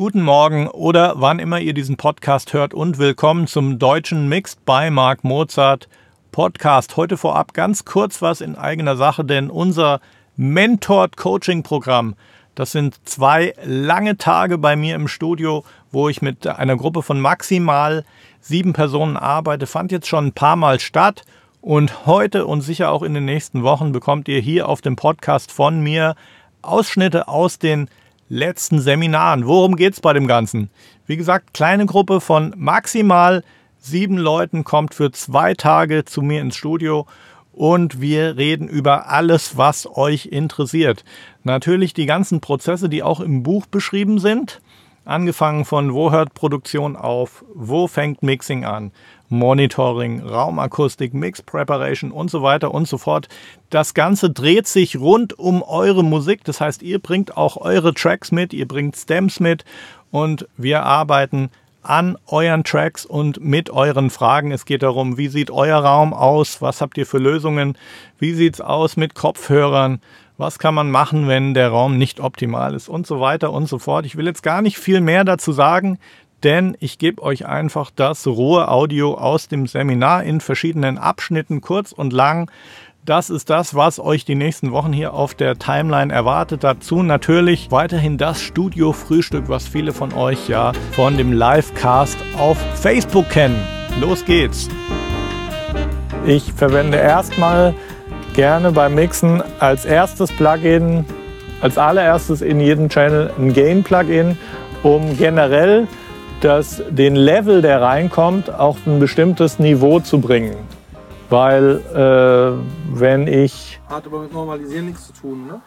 guten Morgen oder wann immer ihr diesen Podcast hört und willkommen zum deutschen Mixed by Mark Mozart Podcast. Heute vorab ganz kurz was in eigener Sache, denn unser Mentored Coaching Programm, das sind zwei lange Tage bei mir im Studio, wo ich mit einer Gruppe von maximal sieben Personen arbeite, fand jetzt schon ein paar Mal statt. Und heute und sicher auch in den nächsten Wochen bekommt ihr hier auf dem Podcast von mir Ausschnitte aus den letzten Seminaren. Worum geht es bei dem Ganzen? Wie gesagt, kleine Gruppe von maximal sieben Leuten kommt für zwei Tage zu mir ins Studio und wir reden über alles, was euch interessiert. Natürlich die ganzen Prozesse, die auch im Buch beschrieben sind. Angefangen von wo hört Produktion auf, wo fängt Mixing an, Monitoring, Raumakustik, Mix Preparation und so weiter und so fort. Das Ganze dreht sich rund um eure Musik. Das heißt, ihr bringt auch eure Tracks mit, ihr bringt Stems mit und wir arbeiten an euren Tracks und mit euren Fragen. Es geht darum, wie sieht euer Raum aus? Was habt ihr für Lösungen? Wie sieht es aus mit Kopfhörern? Was kann man machen, wenn der Raum nicht optimal ist und so weiter und so fort. Ich will jetzt gar nicht viel mehr dazu sagen, denn ich gebe euch einfach das rohe Audio aus dem Seminar in verschiedenen Abschnitten, kurz und lang. Das ist das, was euch die nächsten Wochen hier auf der Timeline erwartet. Dazu natürlich weiterhin das Studio-Frühstück, was viele von euch ja von dem Livecast auf Facebook kennen. Los geht's! Ich verwende erstmal gerne beim Mixen als erstes Plugin, als allererstes in jedem Channel ein Gain-Plugin, um generell das, den Level, der reinkommt, auf ein bestimmtes Niveau zu bringen. Weil äh, wenn ich... Hat aber mit Normalisieren nichts zu tun, ne?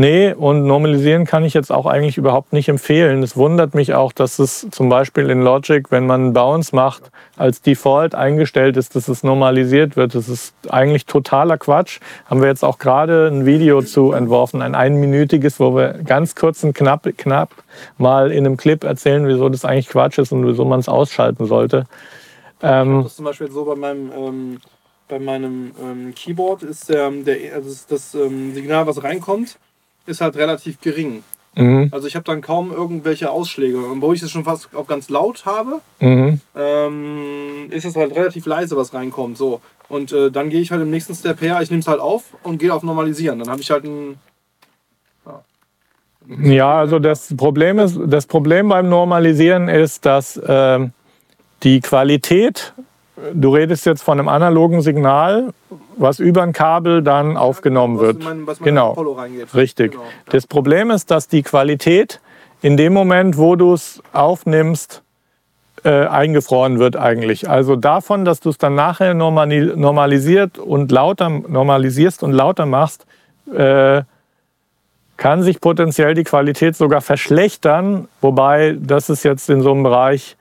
Nee, und normalisieren kann ich jetzt auch eigentlich überhaupt nicht empfehlen. Es wundert mich auch, dass es zum Beispiel in Logic, wenn man Bounce macht, als Default eingestellt ist, dass es normalisiert wird. Das ist eigentlich totaler Quatsch. Haben wir jetzt auch gerade ein Video zu entworfen, ein einminütiges, wo wir ganz kurz und knapp, knapp mal in einem Clip erzählen, wieso das eigentlich Quatsch ist und wieso man es ausschalten sollte. Ähm, das ist zum Beispiel so bei meinem... Ähm bei meinem ähm, Keyboard ist der, der also das, das ähm, Signal, was reinkommt, ist halt relativ gering. Mhm. Also ich habe dann kaum irgendwelche Ausschläge. Und wo ich es schon fast auch ganz laut habe, mhm. ähm, ist es halt relativ leise, was reinkommt. So. Und äh, dann gehe ich halt im nächsten Step her, ich nehme es halt auf und gehe auf Normalisieren. Dann habe ich halt ein. Ja. ja, also das Problem ist, das Problem beim Normalisieren ist, dass äh, die Qualität Du redest jetzt von einem analogen Signal, was über ein Kabel dann aufgenommen was wird. Mein, was genau. Richtig. Genau. Das Problem ist, dass die Qualität in dem Moment, wo du es aufnimmst, äh, eingefroren wird eigentlich. Also davon, dass du es dann nachher normalisiert und lauter normalisierst und lauter machst, äh, kann sich potenziell die Qualität sogar verschlechtern. Wobei das ist jetzt in so einem Bereich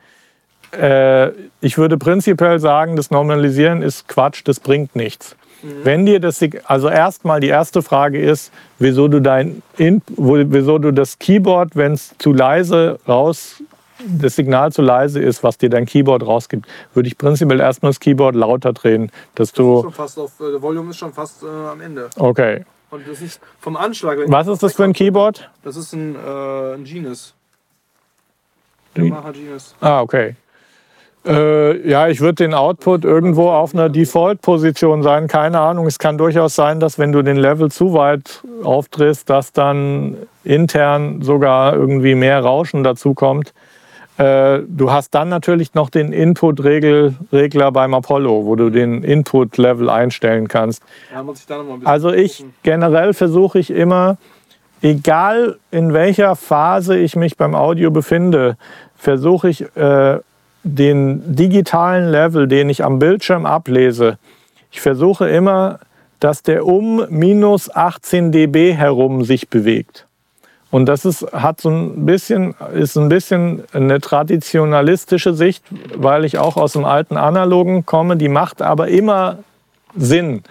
äh, ich würde prinzipiell sagen, das Normalisieren ist Quatsch, das bringt nichts. Mhm. Wenn dir das, also erstmal die erste Frage ist, wieso du dein, wieso du das Keyboard, wenn es zu leise raus, das Signal zu leise ist, was dir dein Keyboard rausgibt, würde ich prinzipiell erstmal das Keyboard lauter drehen, dass du. Ist schon fast auf, äh, der Volume ist schon fast äh, am Ende. Okay. Und das ist vom Anschlag. Was ist das für ein Keyboard? Das ist ein, äh, ein Genus. Yamaha Genus. Ah, okay. Äh, ja, ich würde den Output irgendwo auf einer Default-Position sein. Keine Ahnung. Es kann durchaus sein, dass wenn du den Level zu weit aufdrehst, dass dann intern sogar irgendwie mehr Rauschen dazukommt. Äh, du hast dann natürlich noch den Input-Regler beim Apollo, wo du den Input-Level einstellen kannst. Ja, ich also ich generell versuche ich immer, egal in welcher Phase ich mich beim Audio befinde, versuche ich äh, den digitalen Level, den ich am Bildschirm ablese, ich versuche immer, dass der um minus 18 dB herum sich bewegt. Und das ist, hat so ein bisschen, ist ein bisschen eine traditionalistische Sicht, weil ich auch aus dem alten Analogen komme. Die macht aber immer Sinn.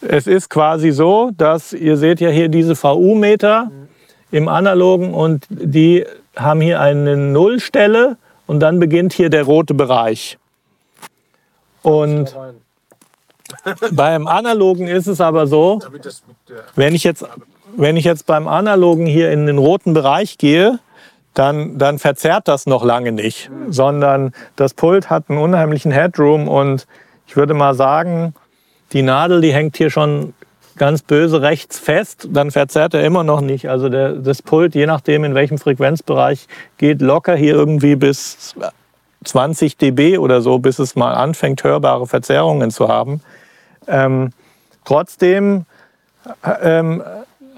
Es ist quasi so, dass ihr seht ja hier diese VU-Meter im Analogen und die haben hier eine Nullstelle und dann beginnt hier der rote Bereich. Und beim Analogen ist es aber so, wenn ich jetzt, wenn ich jetzt beim Analogen hier in den roten Bereich gehe, dann, dann verzerrt das noch lange nicht, sondern das Pult hat einen unheimlichen Headroom und ich würde mal sagen, die Nadel, die hängt hier schon ganz böse rechts fest, dann verzerrt er immer noch nicht. Also der, das Pult, je nachdem in welchem Frequenzbereich, geht locker hier irgendwie bis 20 dB oder so, bis es mal anfängt, hörbare Verzerrungen zu haben. Ähm, trotzdem ähm,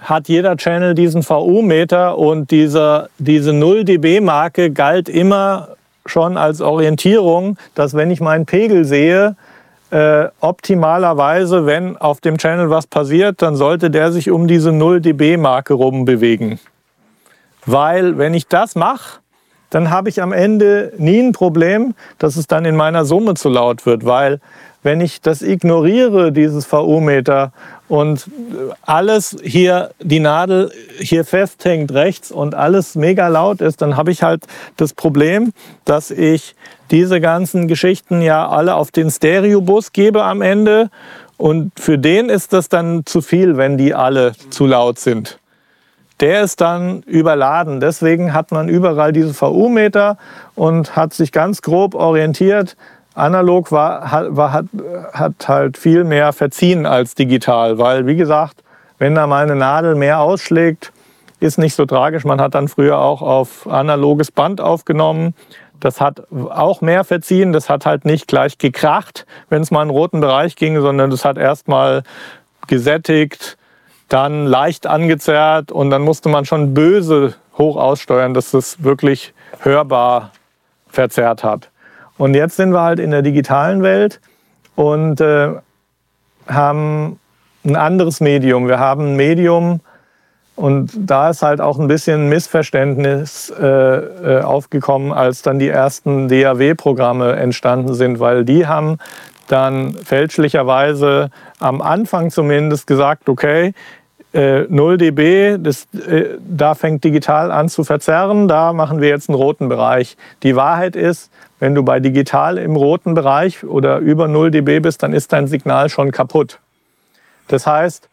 hat jeder Channel diesen VU-Meter und dieser, diese 0 dB-Marke galt immer schon als Orientierung, dass wenn ich meinen Pegel sehe, äh, optimalerweise, wenn auf dem Channel was passiert, dann sollte der sich um diese 0 dB-Marke rum bewegen. Weil wenn ich das mache, dann habe ich am Ende nie ein Problem, dass es dann in meiner Summe zu laut wird, weil wenn ich das ignoriere, dieses VU-Meter, und alles hier, die Nadel hier festhängt rechts und alles mega laut ist, dann habe ich halt das Problem, dass ich diese ganzen Geschichten ja alle auf den Stereobus gebe am Ende. Und für den ist das dann zu viel, wenn die alle zu laut sind. Der ist dann überladen. Deswegen hat man überall diese VU-Meter und hat sich ganz grob orientiert, analog war, war, hat, hat halt viel mehr verziehen als digital, weil wie gesagt, wenn da mal eine Nadel mehr ausschlägt, ist nicht so tragisch. Man hat dann früher auch auf analoges Band aufgenommen. Das hat auch mehr verziehen. Das hat halt nicht gleich gekracht, wenn es mal in einen roten Bereich ging, sondern das hat erst mal gesättigt, dann leicht angezerrt und dann musste man schon böse hoch aussteuern, dass es wirklich hörbar verzerrt hat. Und jetzt sind wir halt in der digitalen Welt und äh, haben ein anderes Medium. Wir haben ein Medium, und da ist halt auch ein bisschen Missverständnis äh, äh aufgekommen, als dann die ersten DAW-Programme entstanden sind, weil die haben dann fälschlicherweise am Anfang zumindest gesagt, okay, äh, 0 dB, das, äh, da fängt digital an zu verzerren, da machen wir jetzt einen roten Bereich. Die Wahrheit ist, wenn du bei digital im roten Bereich oder über 0 dB bist, dann ist dein Signal schon kaputt. Das heißt,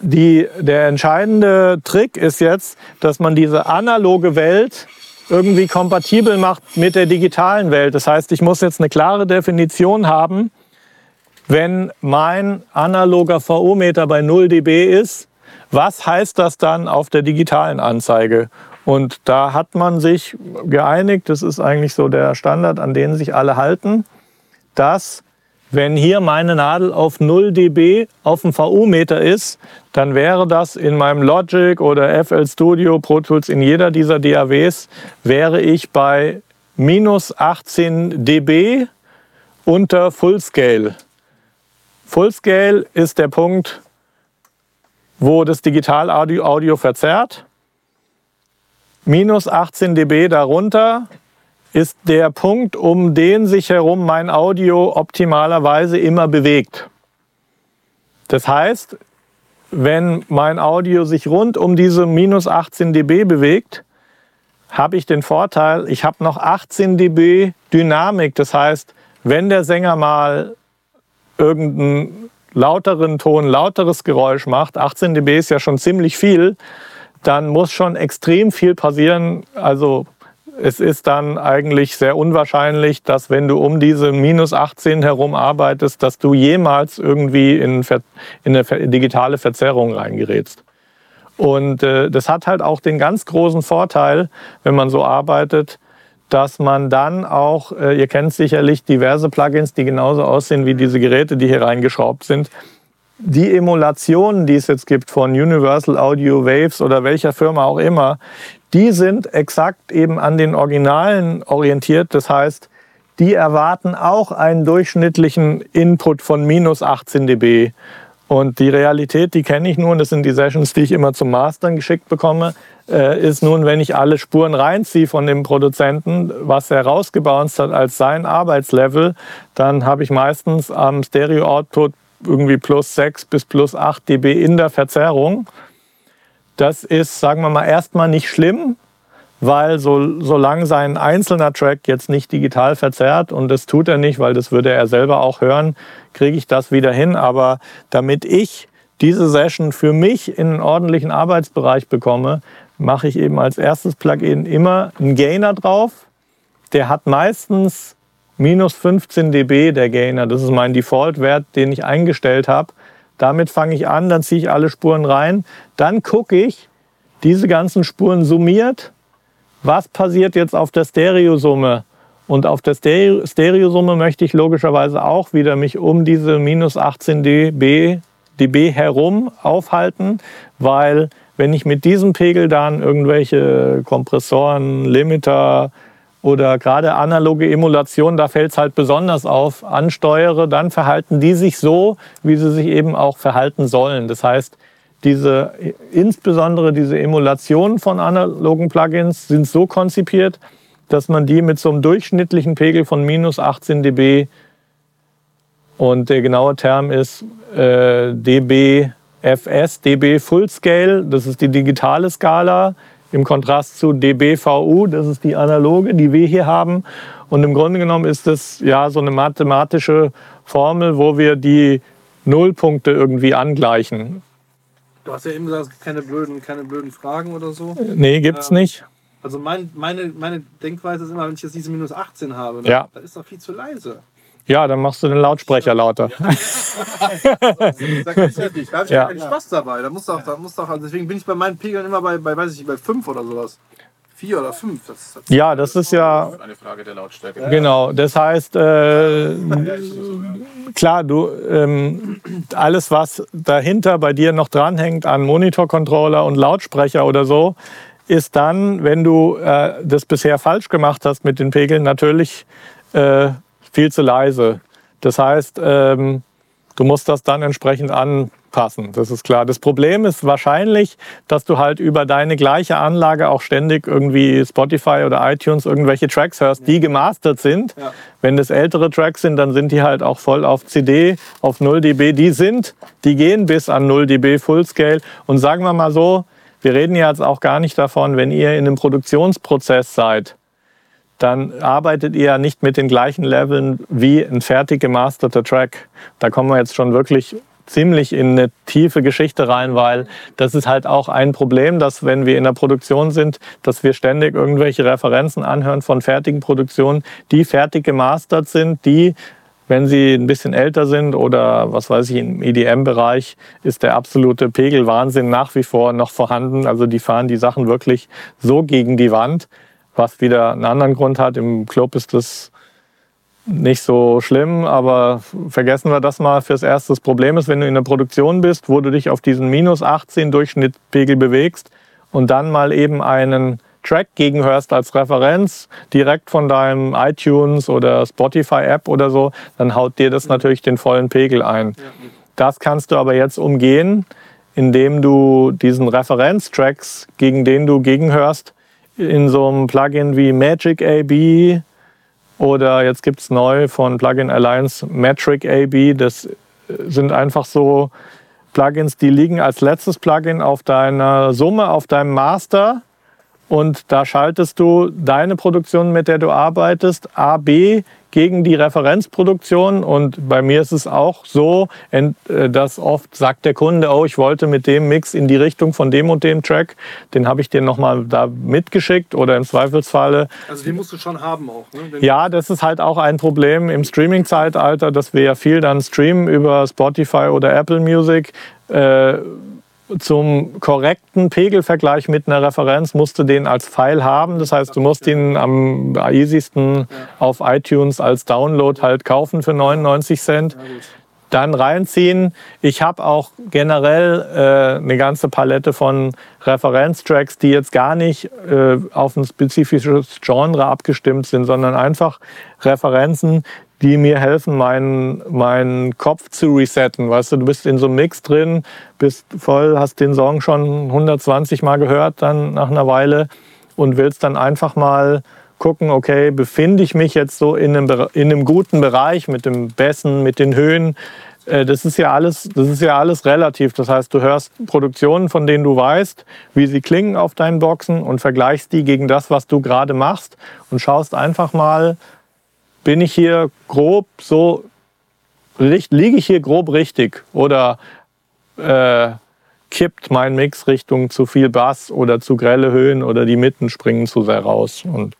die, der entscheidende Trick ist jetzt, dass man diese analoge Welt irgendwie kompatibel macht mit der digitalen Welt. Das heißt, ich muss jetzt eine klare Definition haben, wenn mein analoger VO-Meter bei 0 dB ist, was heißt das dann auf der digitalen Anzeige? Und da hat man sich geeinigt, das ist eigentlich so der Standard, an den sich alle halten, dass wenn hier meine Nadel auf 0 dB auf dem VU-Meter ist, dann wäre das in meinem Logic oder FL Studio, Pro Tools, in jeder dieser DAWs, wäre ich bei minus 18 dB unter Fullscale. Fullscale ist der Punkt, wo das Digital-Audio Audio verzerrt minus 18 dB darunter ist der Punkt, um den sich herum mein Audio optimalerweise immer bewegt. Das heißt, wenn mein Audio sich rund um diese minus 18 dB bewegt, habe ich den Vorteil, ich habe noch 18 dB Dynamik. Das heißt, wenn der Sänger mal irgendeinen lauteren Ton, lauteres Geräusch macht, 18 dB ist ja schon ziemlich viel, dann muss schon extrem viel passieren. Also es ist dann eigentlich sehr unwahrscheinlich, dass wenn du um diese minus 18 herum arbeitest, dass du jemals irgendwie in, in eine digitale Verzerrung reingerätst. Und äh, das hat halt auch den ganz großen Vorteil, wenn man so arbeitet, dass man dann auch, äh, ihr kennt sicherlich diverse Plugins, die genauso aussehen wie diese Geräte, die hier reingeschraubt sind, die Emulationen, die es jetzt gibt von Universal Audio Waves oder welcher Firma auch immer, die sind exakt eben an den Originalen orientiert. Das heißt, die erwarten auch einen durchschnittlichen Input von minus 18 dB. Und die Realität, die kenne ich nun, das sind die Sessions, die ich immer zum Mastern geschickt bekomme, äh, ist nun, wenn ich alle Spuren reinziehe von dem Produzenten, was er rausgebounced hat als sein Arbeitslevel, dann habe ich meistens am Stereo-Output irgendwie plus 6 bis plus 8 dB in der Verzerrung. Das ist, sagen wir mal, erstmal nicht schlimm, weil so, solange sein einzelner Track jetzt nicht digital verzerrt, und das tut er nicht, weil das würde er selber auch hören, kriege ich das wieder hin. Aber damit ich diese Session für mich in einen ordentlichen Arbeitsbereich bekomme, mache ich eben als erstes Plugin immer einen Gainer drauf. Der hat meistens minus 15 dB, der Gainer. Das ist mein Default-Wert, den ich eingestellt habe. Damit fange ich an, dann ziehe ich alle Spuren rein. Dann gucke ich, diese ganzen Spuren summiert. Was passiert jetzt auf der Stereosumme? Und auf der Stereosumme möchte ich logischerweise auch wieder mich um diese minus 18 dB, dB herum aufhalten, weil wenn ich mit diesem Pegel dann irgendwelche Kompressoren, Limiter oder gerade analoge Emulation, da fällt es halt besonders auf, ansteuere, dann verhalten die sich so, wie sie sich eben auch verhalten sollen. Das heißt, diese, insbesondere diese Emulationen von analogen Plugins sind so konzipiert, dass man die mit so einem durchschnittlichen Pegel von minus 18 dB und der genaue Term ist äh, dB FS, dB Full Scale, das ist die digitale Skala, im Kontrast zu dBVU, das ist die analoge, die wir hier haben. Und im Grunde genommen ist das ja so eine mathematische Formel, wo wir die Nullpunkte irgendwie angleichen. Du hast ja eben gesagt, keine blöden, keine blöden Fragen oder so. Nee, gibt's ähm, nicht. Also mein, meine, meine Denkweise ist immer, wenn ich jetzt diese minus 18 habe, dann, ja. dann ist doch viel zu leise. Ja, dann machst du den Lautsprecher lauter. Ja. da gibt ja nicht. Da habe ich ja. keinen Spaß dabei. Da muss doch, da muss doch, also deswegen bin ich bei meinen Pegeln immer bei, bei weiß ich bei 5 oder sowas. Vier oder fünf. Das, das ja, das ist ja eine Frage der Lautstärke. Genau, das heißt, äh, klar, du ähm, alles, was dahinter bei dir noch dranhängt an Monitorcontroller und Lautsprecher oder so, ist dann, wenn du äh, das bisher falsch gemacht hast mit den Pegeln, natürlich äh, viel zu leise. Das heißt, ähm, du musst das dann entsprechend anpassen. Das ist klar. Das Problem ist wahrscheinlich, dass du halt über deine gleiche Anlage auch ständig irgendwie Spotify oder iTunes irgendwelche Tracks hörst, die gemastert sind. Ja. Wenn das ältere Tracks sind, dann sind die halt auch voll auf CD, auf 0 dB. Die sind, die gehen bis an 0 dB Fullscale. Und sagen wir mal so, wir reden jetzt auch gar nicht davon, wenn ihr in einem Produktionsprozess seid dann arbeitet ihr ja nicht mit den gleichen Leveln wie ein fertig gemasterter Track. Da kommen wir jetzt schon wirklich ziemlich in eine tiefe Geschichte rein, weil das ist halt auch ein Problem, dass wenn wir in der Produktion sind, dass wir ständig irgendwelche Referenzen anhören von fertigen Produktionen, die fertig gemastert sind, die wenn sie ein bisschen älter sind oder was weiß ich, im EDM-Bereich ist der absolute Pegelwahnsinn nach wie vor noch vorhanden. Also die fahren die Sachen wirklich so gegen die Wand, was wieder einen anderen Grund hat. Im Club ist das nicht so schlimm, aber vergessen wir das mal fürs Erste. Das Problem ist, wenn du in der Produktion bist, wo du dich auf diesen minus 18 Durchschnittspegel bewegst und dann mal eben einen Track gegenhörst als Referenz direkt von deinem iTunes oder Spotify App oder so, dann haut dir das natürlich den vollen Pegel ein. Das kannst du aber jetzt umgehen, indem du diesen Referenztracks, gegen den du gegenhörst, in so einem Plugin wie Magic AB oder jetzt gibt es neu von Plugin Alliance Metric AB. Das sind einfach so Plugins, die liegen als letztes Plugin auf deiner Summe, auf deinem Master. Und da schaltest du deine Produktion, mit der du arbeitest, A, B gegen die Referenzproduktion. Und bei mir ist es auch so, äh, dass oft sagt der Kunde, oh, ich wollte mit dem Mix in die Richtung von dem und dem Track, den habe ich dir nochmal da mitgeschickt oder im Zweifelsfalle. Also den musst du schon haben auch. Ne? ja, das ist halt auch ein Problem im Streaming-Zeitalter, dass wir ja viel dann streamen über Spotify oder Apple Music. Äh, zum korrekten Pegelvergleich mit einer Referenz musst du den als File haben. Das heißt, du musst ihn am easiesten auf iTunes als Download halt kaufen für 99 Cent. Dann reinziehen. Ich habe auch generell äh, eine ganze Palette von Referenztracks, die jetzt gar nicht äh, auf ein spezifisches Genre abgestimmt sind, sondern einfach Referenzen, die mir helfen, meinen, meinen Kopf zu resetten. Weißt du, du bist in so einem Mix drin, bist voll, hast den Song schon 120 Mal gehört dann nach einer Weile und willst dann einfach mal gucken, okay, befinde ich mich jetzt so in einem, in einem guten Bereich mit dem Bessen, mit den Höhen. Äh, das ist, ja alles, das ist ja alles relativ. Das heißt, du hörst Produktionen, von denen du weißt, wie sie klingen auf deinen Boxen und vergleichst die gegen das, was du gerade machst und schaust einfach mal, bin ich hier grob so, liege ich hier grob richtig oder äh, kippt mein Mix Richtung zu viel Bass oder zu grelle Höhen oder die Mitten springen zu sehr raus. Und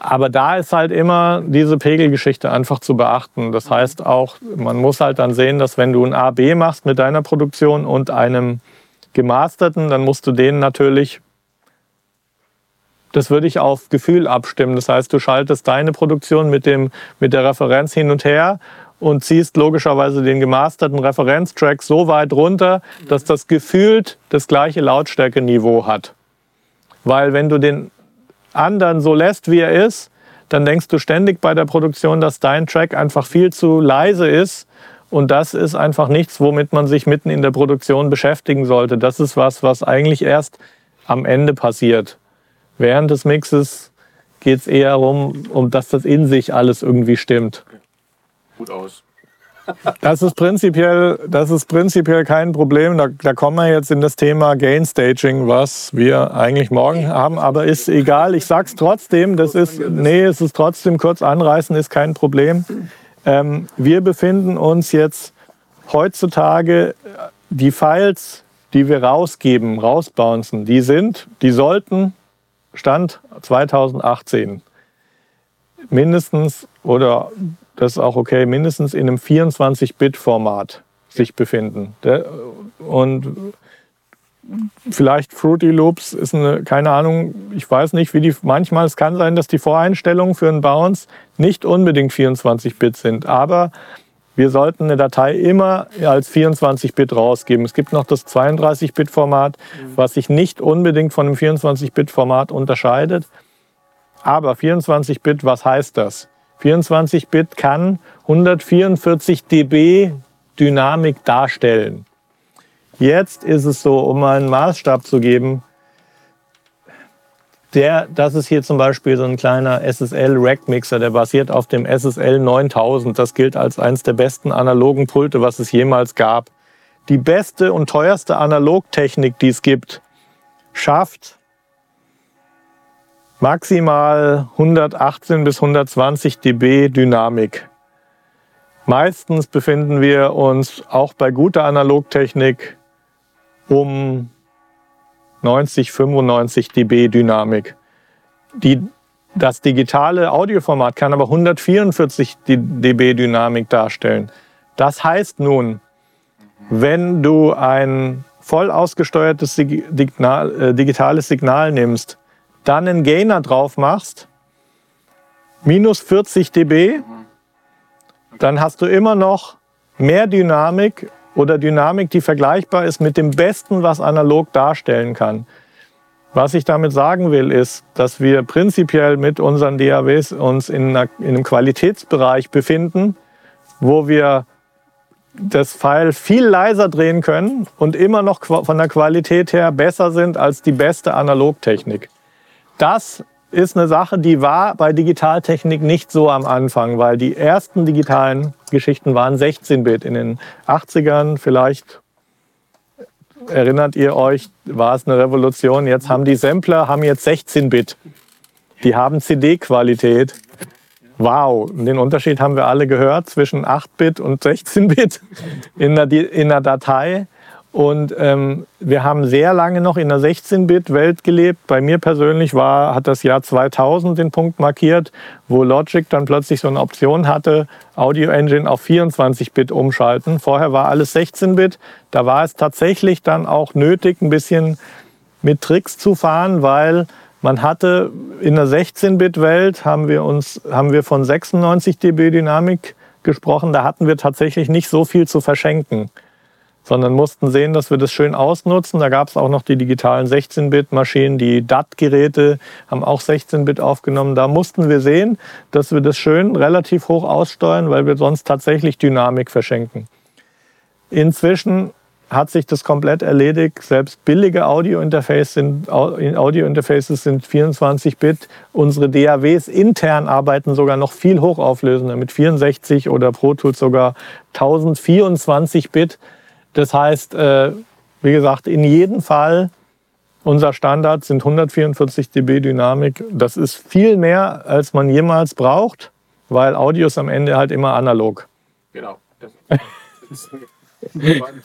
aber da ist halt immer diese Pegelgeschichte einfach zu beachten. Das heißt auch, man muss halt dann sehen, dass wenn du ein A-B machst mit deiner Produktion und einem gemasterten, dann musst du den natürlich, das würde ich auf Gefühl abstimmen. Das heißt, du schaltest deine Produktion mit, dem, mit der Referenz hin und her und ziehst logischerweise den gemasterten Referenztrack so weit runter, dass das gefühlt das gleiche Lautstärkeniveau hat. Weil wenn du den anderen so lässt, wie er ist, dann denkst du ständig bei der Produktion, dass dein Track einfach viel zu leise ist. Und das ist einfach nichts, womit man sich mitten in der Produktion beschäftigen sollte. Das ist was, was eigentlich erst am Ende passiert. Während des Mixes geht es eher darum, um, dass das in sich alles irgendwie stimmt. Gut aus. Das ist prinzipiell, das ist prinzipiell kein Problem. Da, da kommen wir jetzt in das Thema Gain Staging, was wir eigentlich morgen haben, aber ist egal. Ich sag's trotzdem. Das ist, nee, es ist trotzdem kurz anreißen, ist kein Problem. Ähm, wir befinden uns jetzt heutzutage, die Files, die wir rausgeben, rausbouncen, die sind, die sollten Stand 2018 mindestens oder das ist auch okay, mindestens in einem 24-Bit-Format sich befinden. Und vielleicht Fruity Loops ist eine, keine Ahnung, ich weiß nicht, wie die, manchmal, es kann sein, dass die Voreinstellungen für einen Bounce nicht unbedingt 24-Bit sind, aber wir sollten eine Datei immer als 24-Bit rausgeben. Es gibt noch das 32-Bit-Format, was sich nicht unbedingt von einem 24-Bit-Format unterscheidet. Aber 24-Bit, was heißt das? 24-Bit kann 144 dB Dynamik darstellen. Jetzt ist es so, um einen Maßstab zu geben, der, das ist hier zum Beispiel so ein kleiner SSL Rack Mixer, der basiert auf dem SSL 9000. Das gilt als eines der besten analogen Pulte, was es jemals gab. Die beste und teuerste Analogtechnik, die es gibt, schafft maximal 118 bis 120 dB Dynamik. Meistens befinden wir uns auch bei guter Analogtechnik um 90, 95 dB Dynamik. Die, das digitale Audioformat kann aber 144 dB Dynamik darstellen. Das heißt nun, wenn du ein voll ausgesteuertes äh, digitales Signal nimmst, dann einen Gainer drauf machst, minus 40 dB, dann hast du immer noch mehr Dynamik oder Dynamik, die vergleichbar ist mit dem Besten, was analog darstellen kann. Was ich damit sagen will, ist, dass wir prinzipiell mit unseren DAWs uns in, einer, in einem Qualitätsbereich befinden, wo wir das Pfeil viel leiser drehen können und immer noch von der Qualität her besser sind als die beste Analogtechnik. Das ist eine Sache, die war bei Digitaltechnik nicht so am Anfang, weil die ersten digitalen Geschichten waren 16-Bit. In den 80ern vielleicht erinnert ihr euch, war es eine Revolution. Jetzt haben die Sampler haben jetzt 16-Bit. Die haben CD-Qualität. Wow, den Unterschied haben wir alle gehört zwischen 8-Bit und 16-Bit in in der Datei. Und ähm, wir haben sehr lange noch in der 16-Bit-Welt gelebt. Bei mir persönlich war, hat das Jahr 2000 den Punkt markiert, wo Logic dann plötzlich so eine Option hatte, Audio Engine auf 24-Bit umschalten. Vorher war alles 16-Bit. Da war es tatsächlich dann auch nötig, ein bisschen mit Tricks zu fahren, weil man hatte in der 16-Bit-Welt haben wir uns haben wir von 96 dB Dynamik gesprochen. Da hatten wir tatsächlich nicht so viel zu verschenken sondern mussten sehen, dass wir das schön ausnutzen. Da gab es auch noch die digitalen 16-Bit-Maschinen, die DAT-Geräte haben auch 16-Bit aufgenommen. Da mussten wir sehen, dass wir das schön relativ hoch aussteuern, weil wir sonst tatsächlich Dynamik verschenken. Inzwischen hat sich das komplett erledigt. Selbst billige Audio-Interfaces sind, Audio sind 24-Bit. Unsere DAWs intern arbeiten sogar noch viel hochauflösender mit 64 oder Pro Tools sogar 1024 Bit. Das heißt, äh, wie gesagt, in jedem Fall unser Standard sind 144 dB Dynamik. Das ist viel mehr, als man jemals braucht, weil Audio ist am Ende halt immer analog. Genau.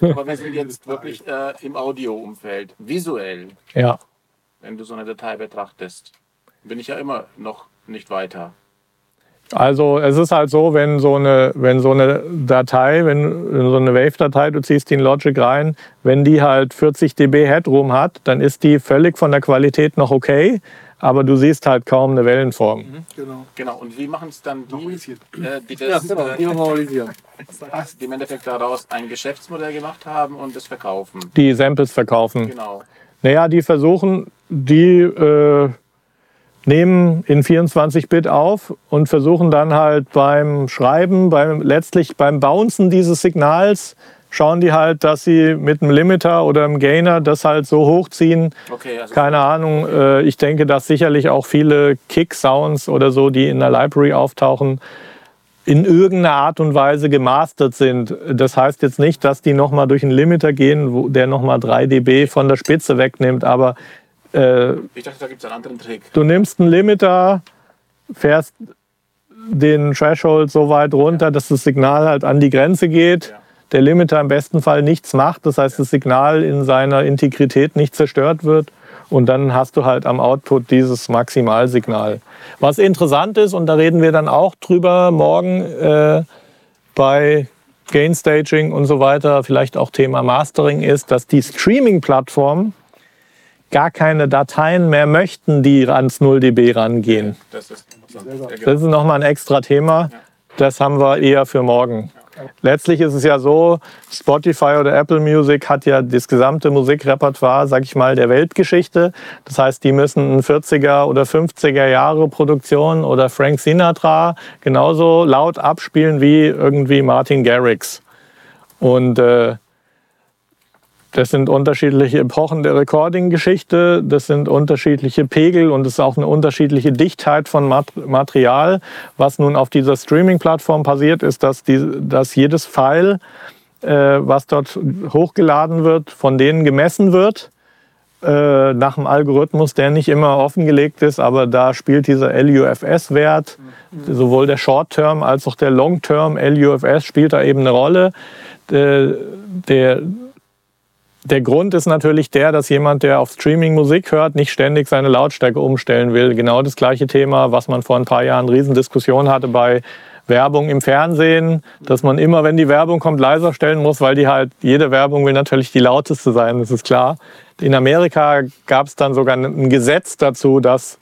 Aber wir sind jetzt wirklich äh, im Audio-Umfeld, visuell. Ja. Wenn du so eine Datei betrachtest, bin ich ja immer noch nicht weiter. Also es ist halt so, wenn so eine, wenn so eine Datei, wenn so eine Wave-Datei, du ziehst die in Logic rein, wenn die halt 40 dB Headroom hat, dann ist die völlig von der Qualität noch okay, aber du siehst halt kaum eine Wellenform. Mhm, genau. genau. Und wie machen es dann die, äh, die das, ja, genau. die, äh, die im Endeffekt daraus ein Geschäftsmodell gemacht haben und es verkaufen? Die Samples verkaufen. Genau. Naja, die versuchen, die äh, nehmen in 24-Bit auf und versuchen dann halt beim Schreiben, beim, letztlich beim Bouncen dieses Signals, schauen die halt, dass sie mit einem Limiter oder einem Gainer das halt so hochziehen. Okay, also Keine Ahnung, äh, ich denke, dass sicherlich auch viele Kick-Sounds oder so, die in der Library auftauchen, in irgendeiner Art und Weise gemastert sind. Das heißt jetzt nicht, dass die nochmal durch einen Limiter gehen, der nochmal 3 dB von der Spitze wegnimmt, aber äh, ich dachte, da gibt es einen anderen Trick. Du nimmst einen Limiter, fährst den Threshold so weit runter, ja. dass das Signal halt an die Grenze geht. Ja. Der Limiter im besten Fall nichts macht, das heißt, das Signal in seiner Integrität nicht zerstört wird. Und dann hast du halt am Output dieses Maximalsignal. Was interessant ist, und da reden wir dann auch drüber morgen äh, bei Gain Staging und so weiter, vielleicht auch Thema Mastering ist, dass die Streaming-Plattformen gar keine Dateien mehr möchten, die ans 0 dB rangehen. Das ist, das ist nochmal ein extra Thema. Das haben wir eher für morgen. Letztlich ist es ja so, Spotify oder Apple Music hat ja das gesamte Musikrepertoire, sag ich mal, der Weltgeschichte. Das heißt, die müssen ein 40er oder 50er Jahre Produktion oder Frank Sinatra genauso laut abspielen wie irgendwie Martin Garrix. Und äh, das sind unterschiedliche Epochen der Recording-Geschichte, das sind unterschiedliche Pegel und es ist auch eine unterschiedliche Dichtheit von Material. Was nun auf dieser Streaming-Plattform passiert, ist, dass, die, dass jedes File, äh, was dort hochgeladen wird, von denen gemessen wird äh, nach einem Algorithmus, der nicht immer offengelegt ist, aber da spielt dieser LUFS-Wert, mhm. sowohl der Short-Term als auch der Long-Term LUFS spielt da eben eine Rolle. Der, der der Grund ist natürlich der, dass jemand, der auf Streaming Musik hört, nicht ständig seine Lautstärke umstellen will. Genau das gleiche Thema, was man vor ein paar Jahren Riesendiskussion hatte bei Werbung im Fernsehen, dass man immer, wenn die Werbung kommt, leiser stellen muss, weil die halt, jede Werbung will natürlich die lauteste sein, das ist klar. In Amerika gab es dann sogar ein Gesetz dazu, dass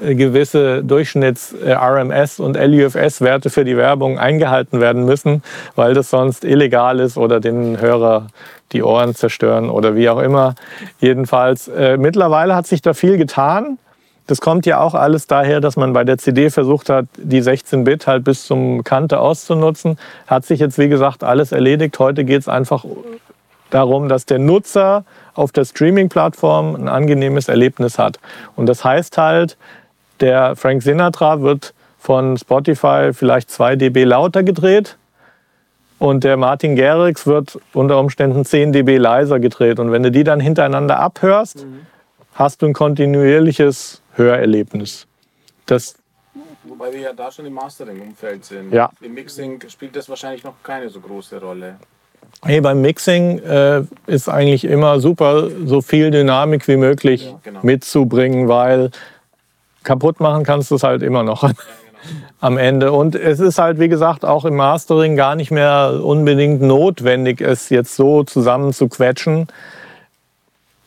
gewisse Durchschnitts-RMS- äh, und LUFS-Werte für die Werbung eingehalten werden müssen, weil das sonst illegal ist oder den Hörer die Ohren zerstören oder wie auch immer. Jedenfalls, äh, mittlerweile hat sich da viel getan. Das kommt ja auch alles daher, dass man bei der CD versucht hat, die 16-Bit halt bis zum Kante auszunutzen. Hat sich jetzt, wie gesagt, alles erledigt. Heute geht es einfach darum, dass der Nutzer auf der Streaming-Plattform ein angenehmes Erlebnis hat. Und das heißt halt, der Frank Sinatra wird von Spotify vielleicht 2 dB lauter gedreht und der Martin Garrix wird unter Umständen 10 dB leiser gedreht. Und wenn du die dann hintereinander abhörst, mhm. hast du ein kontinuierliches Hörerlebnis. Das Wobei wir ja da schon im Mastering-Umfeld sind. Ja. Im Mixing spielt das wahrscheinlich noch keine so große Rolle. Hey, beim Mixing äh, ist eigentlich immer super, so viel Dynamik wie möglich ja, genau. mitzubringen, weil kaputt machen kannst du es halt immer noch. Ja, am Ende. Und es ist halt, wie gesagt, auch im Mastering gar nicht mehr unbedingt notwendig, es jetzt so zusammen zu quetschen.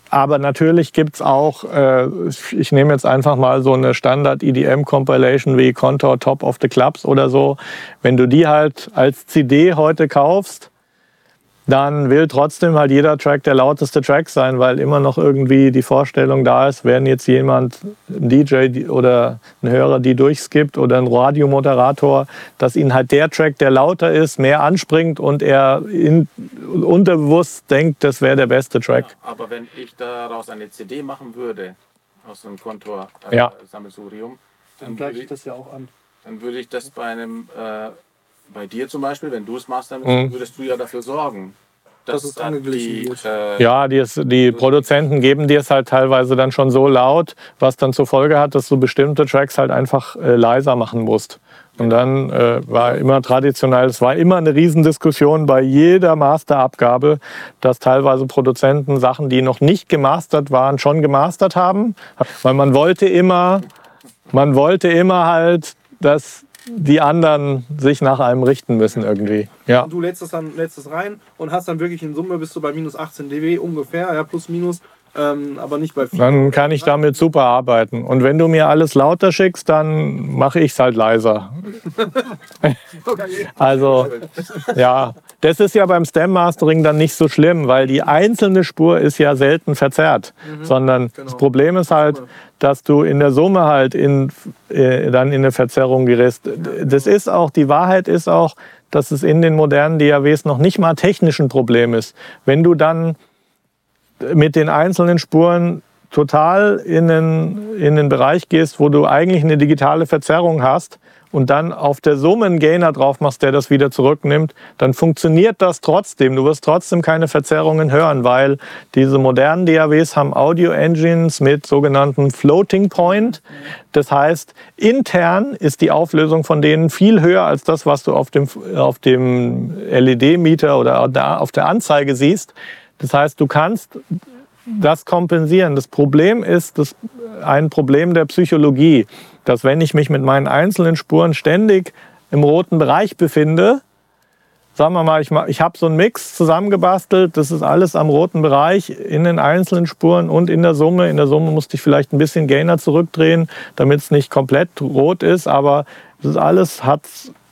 Aber natürlich gibt es auch, äh, ich nehme jetzt einfach mal so eine Standard-EDM-Compilation wie Contour Top of the Clubs oder so. Wenn du die halt als CD heute kaufst, dann will trotzdem halt jeder Track der lauteste Track sein, weil immer noch irgendwie die Vorstellung da ist, wenn jetzt jemand, ein DJ oder ein Hörer, die durchskippt oder ein Radiomoderator, dass ihn halt der Track, der lauter ist, mehr anspringt und er in, unterbewusst denkt, das wäre der beste Track. Ja, aber wenn ich daraus eine CD machen würde, aus einem Kontor-Sammelsurium, äh, ja. dann, gleiche ich das ja auch an. Dann würde ich das bei einem äh, bei dir zum Beispiel, wenn du es machst, dann mhm. würdest du ja dafür sorgen, dass es angeglichen wird. Äh, ja, die, die Produzenten geben dir es halt teilweise dann schon so laut, was dann zur Folge hat, dass du bestimmte Tracks halt einfach äh, leiser machen musst. Und dann äh, war immer traditionell, es war immer eine Riesendiskussion bei jeder Masterabgabe, dass teilweise Produzenten Sachen, die noch nicht gemastert waren, schon gemastert haben. Weil man wollte immer, man wollte immer halt, dass die anderen sich nach einem richten müssen irgendwie. Ja. Und du lädst das dann lädst das rein und hast dann wirklich in Summe bist du bei minus 18 dB ungefähr, ja, plus minus. Ähm, aber nicht bei viel. Dann kann ich damit super arbeiten. Und wenn du mir alles lauter schickst, dann mache ich es halt leiser. also, ja, das ist ja beim Stem Mastering dann nicht so schlimm, weil die einzelne Spur ist ja selten verzerrt, mhm, sondern genau. das Problem ist halt, dass du in der Summe halt in, äh, dann in eine Verzerrung gerätst. Das ist auch, die Wahrheit ist auch, dass es in den modernen DAWs noch nicht mal technisch ein Problem ist. Wenn du dann mit den einzelnen Spuren total in den, in den Bereich gehst, wo du eigentlich eine digitale Verzerrung hast und dann auf der Summe einen Gainer drauf machst, der das wieder zurücknimmt, dann funktioniert das trotzdem. Du wirst trotzdem keine Verzerrungen hören, weil diese modernen DAWs haben Audio-Engines mit sogenannten Floating Point. Das heißt, intern ist die Auflösung von denen viel höher als das, was du auf dem, auf dem LED-Meter oder auf der Anzeige siehst. Das heißt, du kannst das kompensieren. Das Problem ist das, ein Problem der Psychologie, dass wenn ich mich mit meinen einzelnen Spuren ständig im roten Bereich befinde, sagen wir mal, ich, ich habe so einen Mix zusammengebastelt, das ist alles am roten Bereich in den einzelnen Spuren und in der Summe. In der Summe musste ich vielleicht ein bisschen Gainer zurückdrehen, damit es nicht komplett rot ist, aber das ist alles hat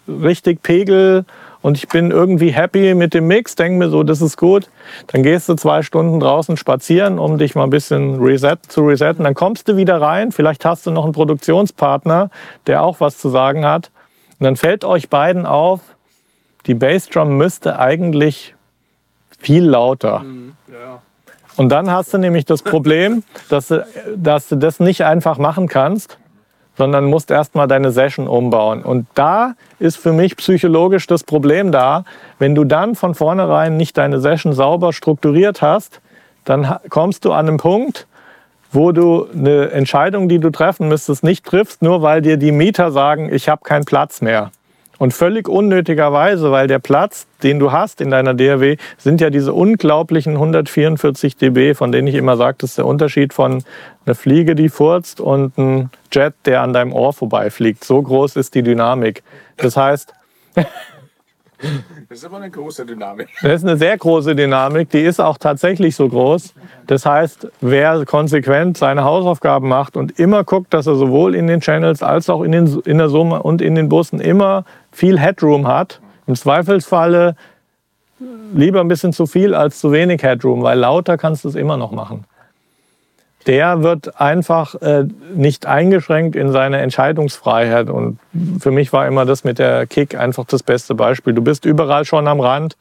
richtig Pegel und ich bin irgendwie happy mit dem Mix, denke mir so, das ist gut. Dann gehst du zwei Stunden draußen spazieren, um dich mal ein bisschen reset, zu resetten. Dann kommst du wieder rein. Vielleicht hast du noch einen Produktionspartner, der auch was zu sagen hat. Und dann fällt euch beiden auf, die Bassdrum müsste eigentlich viel lauter. Mhm, ja. Und dann hast du nämlich das Problem, dass du, dass du das nicht einfach machen kannst, sondern musst erstmal deine Session umbauen. Und da ist für mich psychologisch das Problem da, wenn du dann von vornherein nicht deine Session sauber strukturiert hast, dann kommst du an einen Punkt, wo du eine Entscheidung, die du treffen müsstest, nicht triffst, nur weil dir die Mieter sagen, ich habe keinen Platz mehr. Und völlig unnötigerweise, weil der Platz, den du hast in deiner DRW, sind ja diese unglaublichen 144 dB, von denen ich immer sage, das ist der Unterschied von einer Fliege, die furzt und ein Jet, der an deinem Ohr vorbeifliegt. So groß ist die Dynamik. Das heißt, Das ist aber eine große Dynamik. Das ist eine sehr große Dynamik, die ist auch tatsächlich so groß. Das heißt, wer konsequent seine Hausaufgaben macht und immer guckt, dass er sowohl in den Channels als auch in, den, in der Summe und in den Bussen immer viel Headroom hat, im Zweifelsfalle lieber ein bisschen zu viel als zu wenig Headroom, weil lauter kannst du es immer noch machen der wird einfach äh, nicht eingeschränkt in seine Entscheidungsfreiheit. Und für mich war immer das mit der Kick einfach das beste Beispiel. Du bist überall schon am Rand,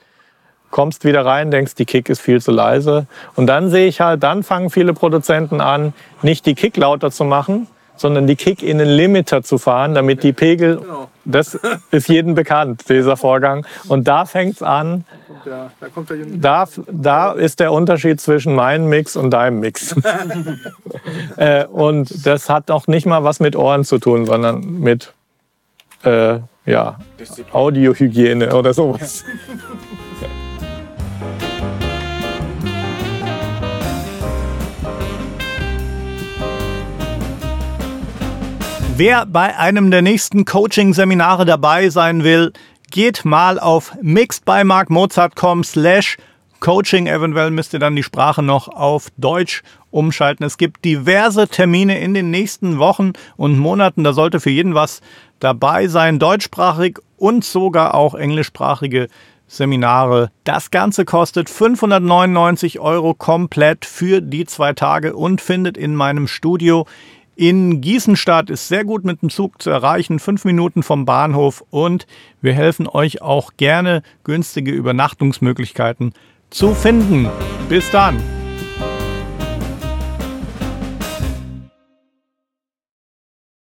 kommst wieder rein, denkst, die Kick ist viel zu leise. Und dann sehe ich halt, dann fangen viele Produzenten an, nicht die Kick lauter zu machen, sondern die Kick in den Limiter zu fahren, damit die Pegel, genau. das ist jedem bekannt, dieser Vorgang. Und da fängt's an, da, da, da, ist der Unterschied zwischen meinem Mix und deinem Mix. äh, und das hat auch nicht mal was mit Ohren zu tun, sondern mit äh, ja, Audiohygiene oder sowas. Wer bei einem der nächsten Coaching-Seminare dabei sein will, geht mal auf mixedbymarkmozart.com slash Coaching. Eventuell müsst ihr dann die Sprache noch auf Deutsch umschalten. Es gibt diverse Termine in den nächsten Wochen und Monaten. Da sollte für jeden was dabei sein. Deutschsprachig und sogar auch englischsprachige Seminare. Das Ganze kostet 599 Euro komplett für die zwei Tage und findet in meinem Studio in Gießenstadt ist sehr gut mit dem Zug zu erreichen, fünf Minuten vom Bahnhof und wir helfen euch auch gerne günstige Übernachtungsmöglichkeiten zu finden. Bis dann!